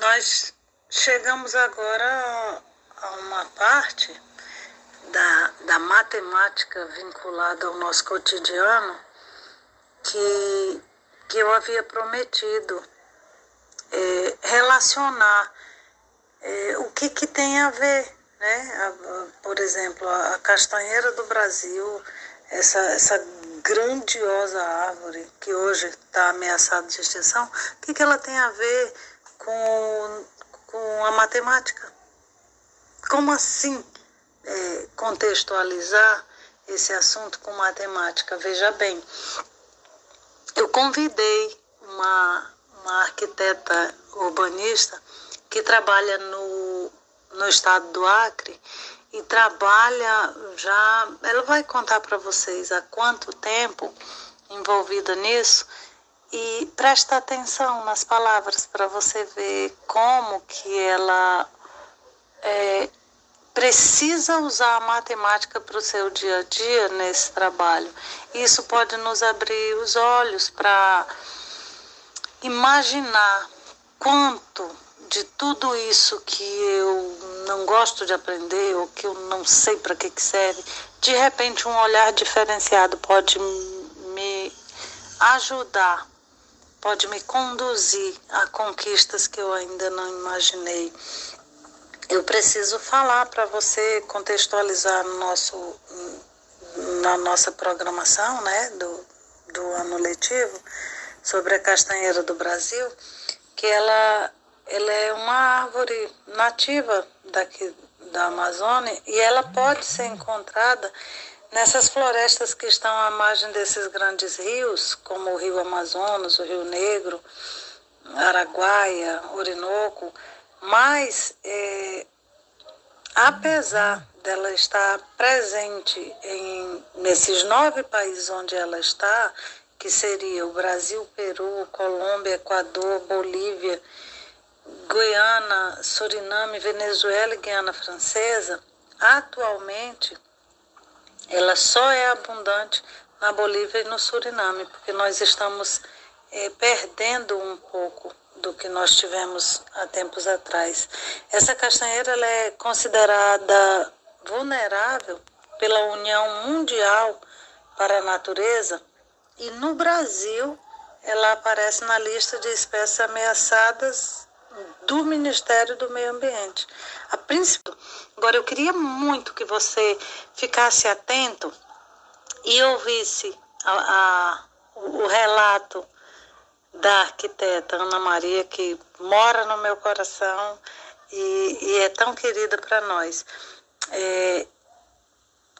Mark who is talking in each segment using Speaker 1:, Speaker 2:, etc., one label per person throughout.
Speaker 1: Nós chegamos agora a uma parte da, da matemática vinculada ao nosso cotidiano que, que eu havia prometido é, relacionar é, o que, que tem a ver, né? Por exemplo, a, a castanheira do Brasil, essa, essa grandiosa árvore que hoje está ameaçada de extinção, o que, que ela tem a ver com, com a matemática? Como assim é, contextualizar esse assunto com matemática? Veja bem, eu convidei uma, uma arquiteta urbanista que trabalha no, no estado do Acre e trabalha já. Ela vai contar para vocês há quanto tempo envolvida nisso e presta atenção nas palavras para você ver como que ela é, precisa usar a matemática para o seu dia a dia nesse trabalho. Isso pode nos abrir os olhos para imaginar quanto de tudo isso que eu não gosto de aprender ou que eu não sei para que, que serve, de repente um olhar diferenciado pode me ajudar, pode me conduzir a conquistas que eu ainda não imaginei. Eu preciso falar para você contextualizar no nosso, na nossa programação né, do, do ano letivo sobre a castanheira do Brasil, que ela, ela é uma árvore nativa daqui da Amazônia e ela pode ser encontrada nessas florestas que estão à margem desses grandes rios, como o Rio Amazonas, o Rio Negro, Araguaia, Orinoco, mas, é, apesar dela estar presente em, nesses nove países onde ela está, que seria o Brasil, Peru, Colômbia, Equador, Bolívia, Guiana, Suriname, Venezuela e Guiana Francesa, atualmente ela só é abundante na Bolívia e no Suriname, porque nós estamos é, perdendo um pouco do que nós tivemos há tempos atrás. Essa castanheira ela é considerada vulnerável pela União Mundial para a Natureza e no Brasil ela aparece na lista de espécies ameaçadas do Ministério do Meio Ambiente. A princípio, agora eu queria muito que você ficasse atento e ouvisse a, a, o relato da arquiteta Ana Maria, que mora no meu coração e, e é tão querida para nós. É,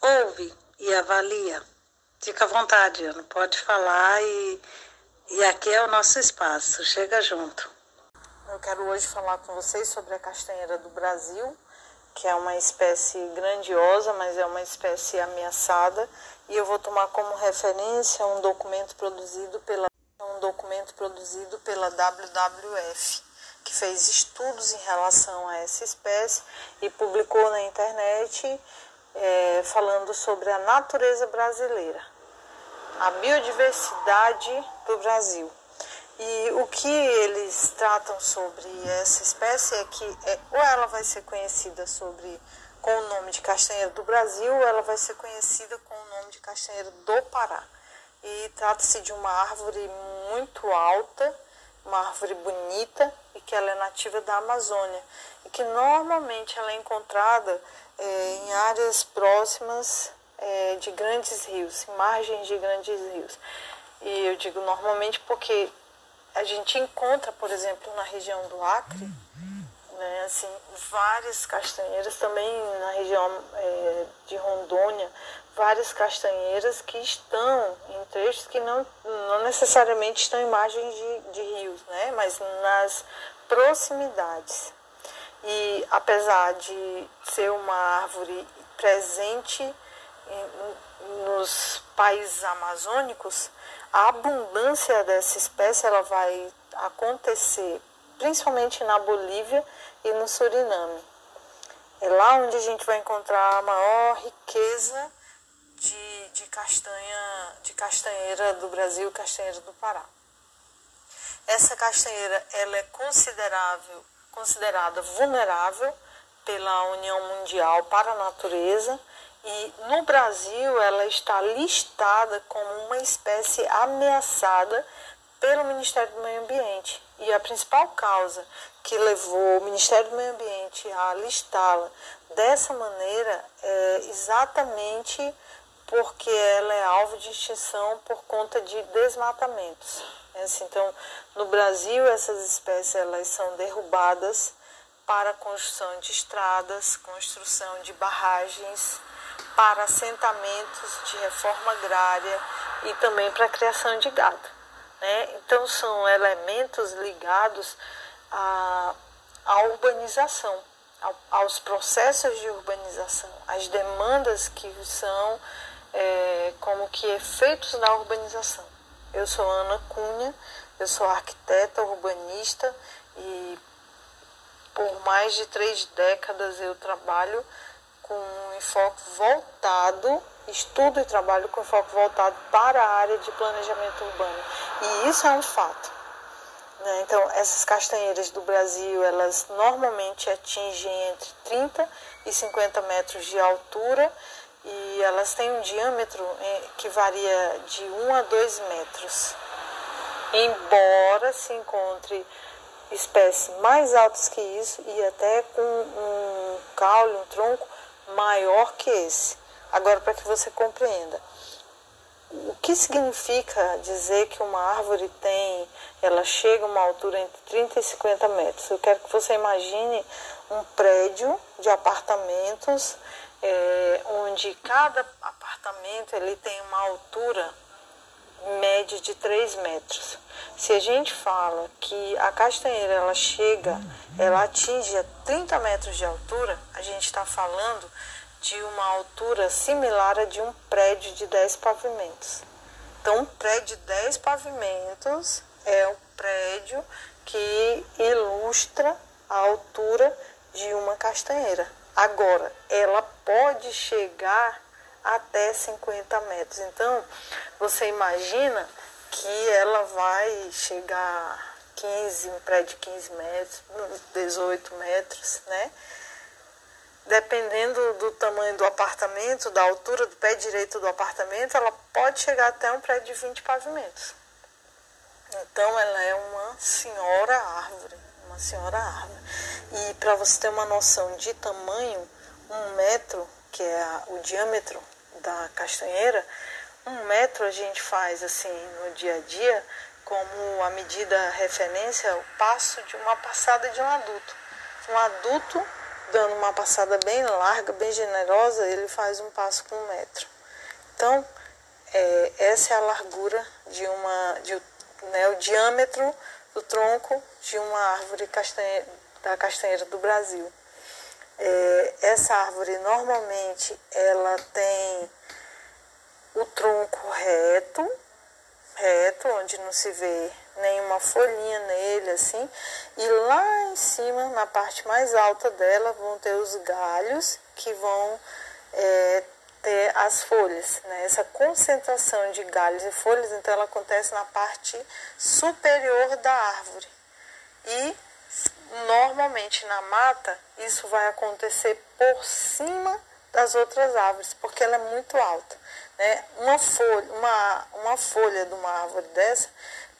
Speaker 1: ouve e avalia. Fica à vontade, Ana, pode falar e, e aqui é o nosso espaço. Chega junto.
Speaker 2: Eu quero hoje falar com vocês sobre a castanheira do Brasil, que é uma espécie grandiosa, mas é uma espécie ameaçada, e eu vou tomar como referência um documento produzido pela um documento produzido pela WWF, que fez estudos em relação a essa espécie e publicou na internet é, falando sobre a natureza brasileira, a biodiversidade do Brasil. E o que eles tratam sobre essa espécie é que é, ou ela vai ser conhecida sobre com o nome de castanheira do Brasil, ou ela vai ser conhecida com o nome de castanheira do Pará e trata-se de uma árvore muito alta, uma árvore bonita e que ela é nativa da Amazônia e que normalmente ela é encontrada é, em áreas próximas é, de grandes rios, em margens de grandes rios. E eu digo normalmente porque a gente encontra, por exemplo, na região do Acre, né, assim, várias castanheiras, também na região é, de Rondônia, várias castanheiras que estão em trechos que não, não necessariamente estão em margens de, de rios, né? mas nas proximidades. E apesar de ser uma árvore presente em, nos países amazônicos, a abundância dessa espécie ela vai acontecer principalmente na Bolívia e no Suriname. É lá onde a gente vai encontrar a maior riqueza de, de castanha, de castanheira do Brasil, castanheira do Pará. Essa castanheira ela é considerável, considerada vulnerável pela União Mundial para a Natureza e no Brasil ela está listada como uma espécie ameaçada pelo Ministério do Meio Ambiente. E a principal causa que levou o Ministério do Meio Ambiente a listá-la dessa maneira é exatamente porque ela é alvo de extinção por conta de desmatamentos. É assim, então, no Brasil, essas espécies elas são derrubadas para construção de estradas, construção de barragens, para assentamentos de reforma agrária e também para a criação de gado. Né? Então, são elementos ligados à, à urbanização, aos processos de urbanização, às demandas que são é, como que efeitos da urbanização. Eu sou Ana Cunha, eu sou arquiteta urbanista e por mais de três décadas eu trabalho com enfoque voltado, estudo e trabalho com enfoque voltado para a área de planejamento urbano. E isso é um fato. Né? Então, essas castanheiras do Brasil, elas normalmente atingem entre 30 e 50 metros de altura e elas têm um diâmetro eh, que varia de 1 a 2 metros. Embora se encontre espécies mais altas que isso e até com um caule, um tronco maior que esse. Agora, para que você compreenda, o que significa dizer que uma árvore tem, ela chega a uma altura entre 30 e 50 metros? Eu quero que você imagine um prédio de apartamentos é, onde cada apartamento ele tem uma altura média de 3 metros. Se a gente fala que a castanheira ela chega, ela atinge a 30 metros de altura, a gente está falando de uma altura similar a de um prédio de 10 pavimentos. Então, um prédio de 10 pavimentos é o prédio que ilustra a altura de uma castanheira. Agora, ela pode chegar até 50 metros. Então, você imagina que ela vai chegar 15, um prédio de 15 metros, 18 metros, né? Dependendo do tamanho do apartamento, da altura do pé direito do apartamento, ela pode chegar até um prédio de 20 pavimentos. Então, ela é uma senhora árvore uma senhora árvore. E para você ter uma noção de tamanho, um metro, que é a, o diâmetro da castanheira, um metro a gente faz assim no dia a dia como a medida referência o passo de uma passada de um adulto. Um adulto dando uma passada bem larga, bem generosa, ele faz um passo com um metro. Então, é, essa é a largura de uma, de, né, o diâmetro do tronco de uma árvore castanhe, da castanheira do Brasil. É, essa árvore normalmente ela tem o tronco reto, reto, onde não se vê nenhuma folhinha nele, assim, e lá em cima, na parte mais alta dela, vão ter os galhos que vão é, ter as folhas. Né? Essa concentração de galhos e folhas, então, ela acontece na parte superior da árvore. E normalmente na mata isso vai acontecer por cima das outras árvores, porque ela é muito alta. Né? Uma, folha, uma, uma folha de uma árvore dessa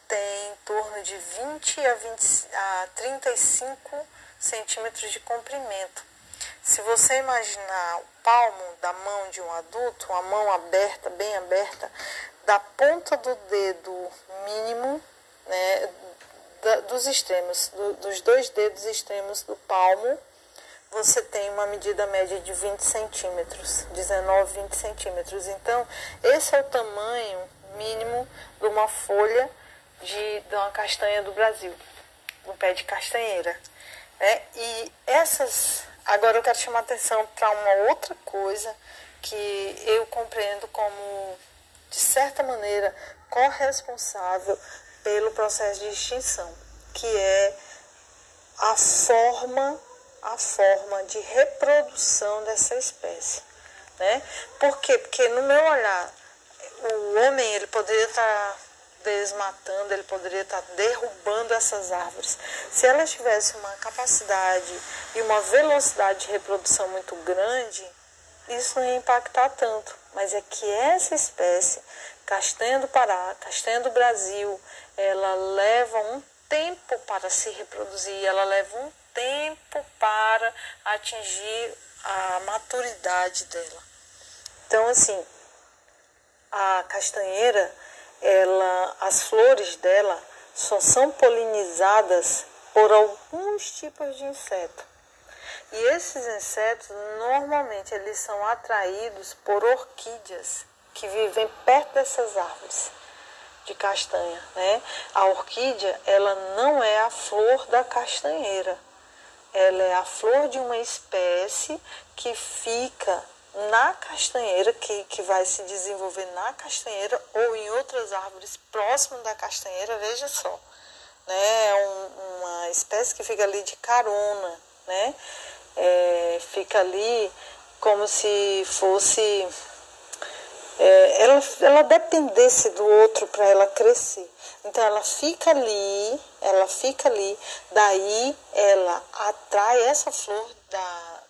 Speaker 2: tem em torno de 20 a, 20, a 35 centímetros de comprimento. Se você imaginar o palmo da mão de um adulto, uma mão aberta, bem aberta, da ponta do dedo mínimo, né, da, dos extremos, do, dos dois dedos extremos do palmo, você tem uma medida média de 20 centímetros, 19, 20 centímetros. Então, esse é o tamanho mínimo de uma folha de, de uma castanha do Brasil, um pé de castanheira. Né? E essas Agora eu quero chamar atenção para uma outra coisa que eu compreendo como, de certa maneira, corresponsável pelo processo de extinção, que é a forma, a forma de reprodução dessa espécie. Né? Por quê? Porque no meu olhar, o homem ele poderia estar desmatando, ele poderia estar derrubando essas árvores. Se elas tivessem uma capacidade e uma velocidade de reprodução muito grande, isso não ia impactar tanto. Mas é que essa espécie, castanha do Pará, castanha do Brasil, ela leva um tempo para se reproduzir, ela leva um tempo para atingir a maturidade dela. Então, assim, a castanheira, ela, as flores dela só são polinizadas por alguns tipos de inseto. E esses insetos normalmente eles são atraídos por orquídeas que vivem perto dessas árvores de castanha, né? A orquídea, ela não é a flor da castanheira. Ela é a flor de uma espécie que fica na castanheira, que, que vai se desenvolver na castanheira ou em outras árvores próximas da castanheira, veja só. Né? É um, uma espécie que fica ali de carona, né? É, fica ali como se fosse. É, ela, ela dependesse do outro para ela crescer. Então ela fica ali, ela fica ali, daí ela atrai essa flor da,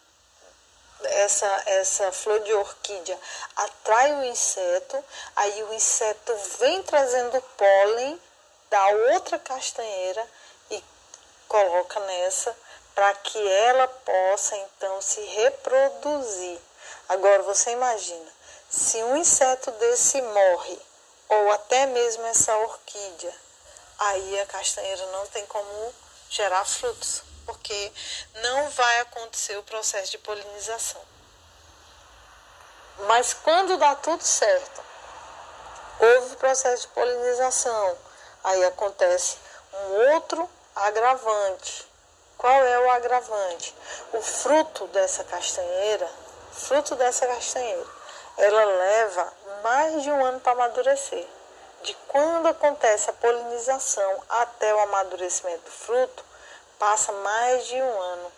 Speaker 2: essa, essa flor de orquídea atrai o inseto, aí o inseto vem trazendo pólen da outra castanheira e coloca nessa para que ela possa então se reproduzir. Agora você imagina, se um inseto desse morre, ou até mesmo essa orquídea, aí a castanheira não tem como gerar frutos porque não vai acontecer o processo de polinização. Mas quando dá tudo certo, houve o processo de polinização, aí acontece um outro agravante. Qual é o agravante? O fruto dessa castanheira, fruto dessa castanheira, ela leva mais de um ano para amadurecer. De quando acontece a polinização até o amadurecimento do fruto, passa mais de um ano.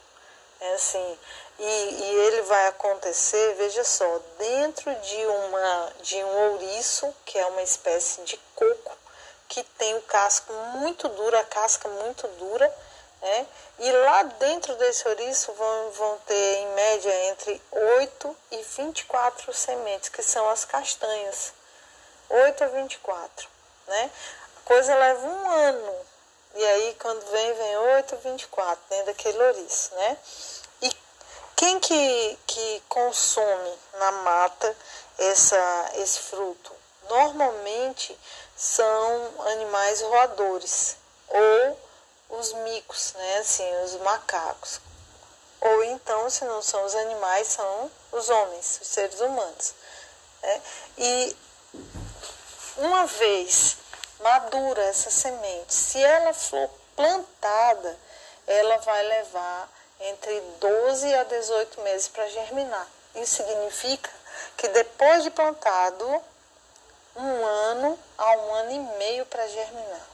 Speaker 2: É assim, e, e ele vai acontecer, veja só, dentro de, uma, de um ouriço, que é uma espécie de coco, que tem o casco muito duro, a casca muito dura, né? E lá dentro desse ouriço vão, vão ter, em média, entre 8 e 24 sementes, que são as castanhas. 8 a 24, né? A coisa leva um ano e aí, quando vem, vem 8, 24, dentro daquele ouriço, né? E quem que, que consome na mata essa, esse fruto? Normalmente são animais roadores ou os micos, né? Assim, os macacos. Ou então, se não são os animais, são os homens, os seres humanos. Né? E uma vez madura essa semente. Se ela for plantada, ela vai levar entre 12 a 18 meses para germinar. Isso significa que depois de plantado, um ano a um ano e meio para germinar.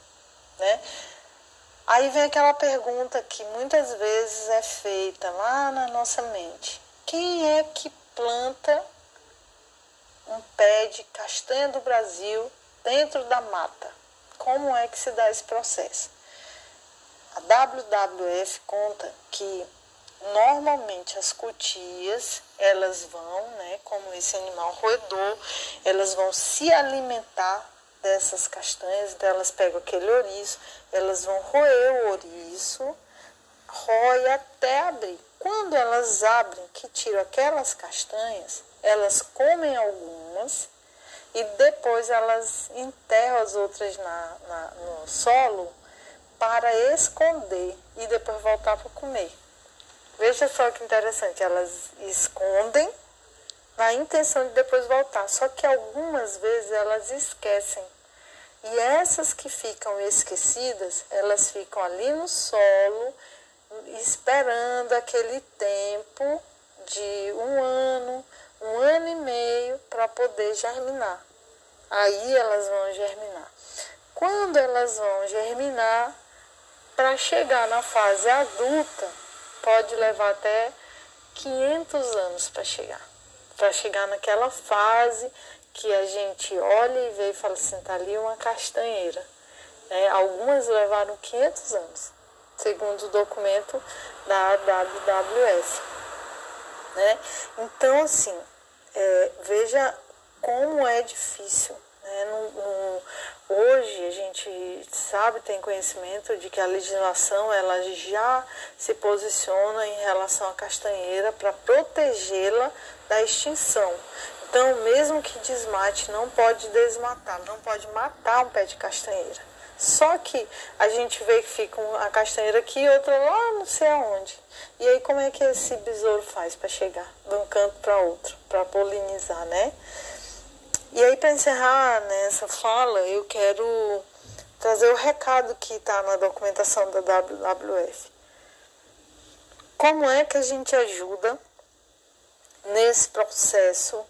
Speaker 2: Né? Aí vem aquela pergunta que muitas vezes é feita lá na nossa mente: quem é que planta um pé de castanha do Brasil dentro da mata. Como é que se dá esse processo? A WWF conta que normalmente as cutias, elas vão, né, como esse animal roedor, elas vão se alimentar dessas castanhas, então elas pegam aquele ouriço, elas vão roer o ouriço, rói até abrir. Quando elas abrem, que tiram aquelas castanhas, elas comem algumas e depois elas enterram as outras na, na, no solo para esconder e depois voltar para comer. Veja só que interessante, elas escondem na intenção de depois voltar, só que algumas vezes elas esquecem. E essas que ficam esquecidas, elas ficam ali no solo, esperando aquele tempo de um ano, um ano e meio para poder germinar. Aí elas vão germinar. Quando elas vão germinar, para chegar na fase adulta, pode levar até 500 anos para chegar. Para chegar naquela fase que a gente olha e vê e fala assim, tá ali uma castanheira. É, algumas levaram 500 anos, segundo o documento da WWF. Né? Então, assim, é, veja como é difícil. Né? Hoje a gente sabe, tem conhecimento de que a legislação ela já se posiciona em relação à castanheira para protegê-la da extinção. Então, mesmo que desmate, não pode desmatar, não pode matar um pé de castanheira. Só que a gente vê que fica uma castanheira aqui e outra lá não sei aonde. E aí como é que esse besouro faz para chegar de um canto para outro, para polinizar, né? E aí para encerrar nessa fala, eu quero trazer o recado que está na documentação da WWF. Como é que a gente ajuda nesse processo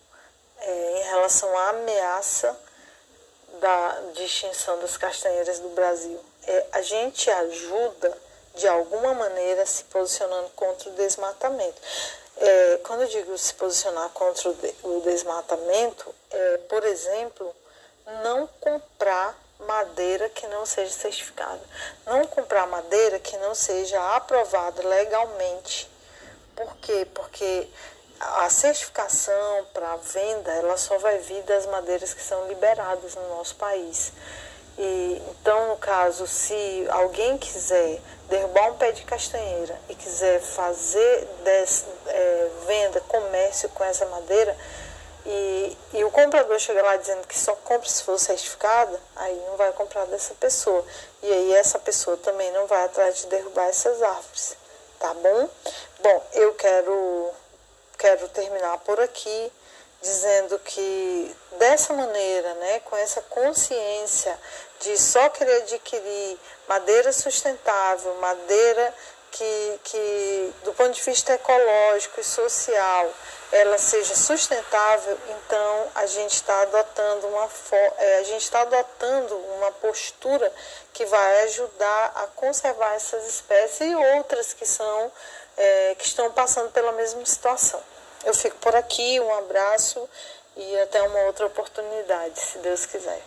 Speaker 2: é, em relação à ameaça da, de extinção das castanheiras do Brasil. É, a gente ajuda, de alguma maneira, se posicionando contra o desmatamento. É, quando eu digo se posicionar contra o, de, o desmatamento, é, por exemplo, não comprar madeira que não seja certificada. Não comprar madeira que não seja aprovada legalmente. Por quê? Porque a certificação para venda ela só vai vir das madeiras que são liberadas no nosso país. E, então, no caso, se alguém quiser derrubar um pé de castanheira e quiser fazer des, é, venda, comércio com essa madeira, e, e o comprador chega lá dizendo que só compra se for certificada, aí não vai comprar dessa pessoa. E aí essa pessoa também não vai atrás de derrubar essas árvores, tá bom? Bom, eu quero quero terminar por aqui dizendo que dessa maneira, né, com essa consciência de só querer adquirir madeira sustentável, madeira que, que do ponto de vista ecológico e social ela seja sustentável, então a gente está adotando uma é, a gente está adotando uma postura que vai ajudar a conservar essas espécies e outras que são é, que estão passando pela mesma situação. Eu fico por aqui, um abraço e até uma outra oportunidade, se Deus quiser.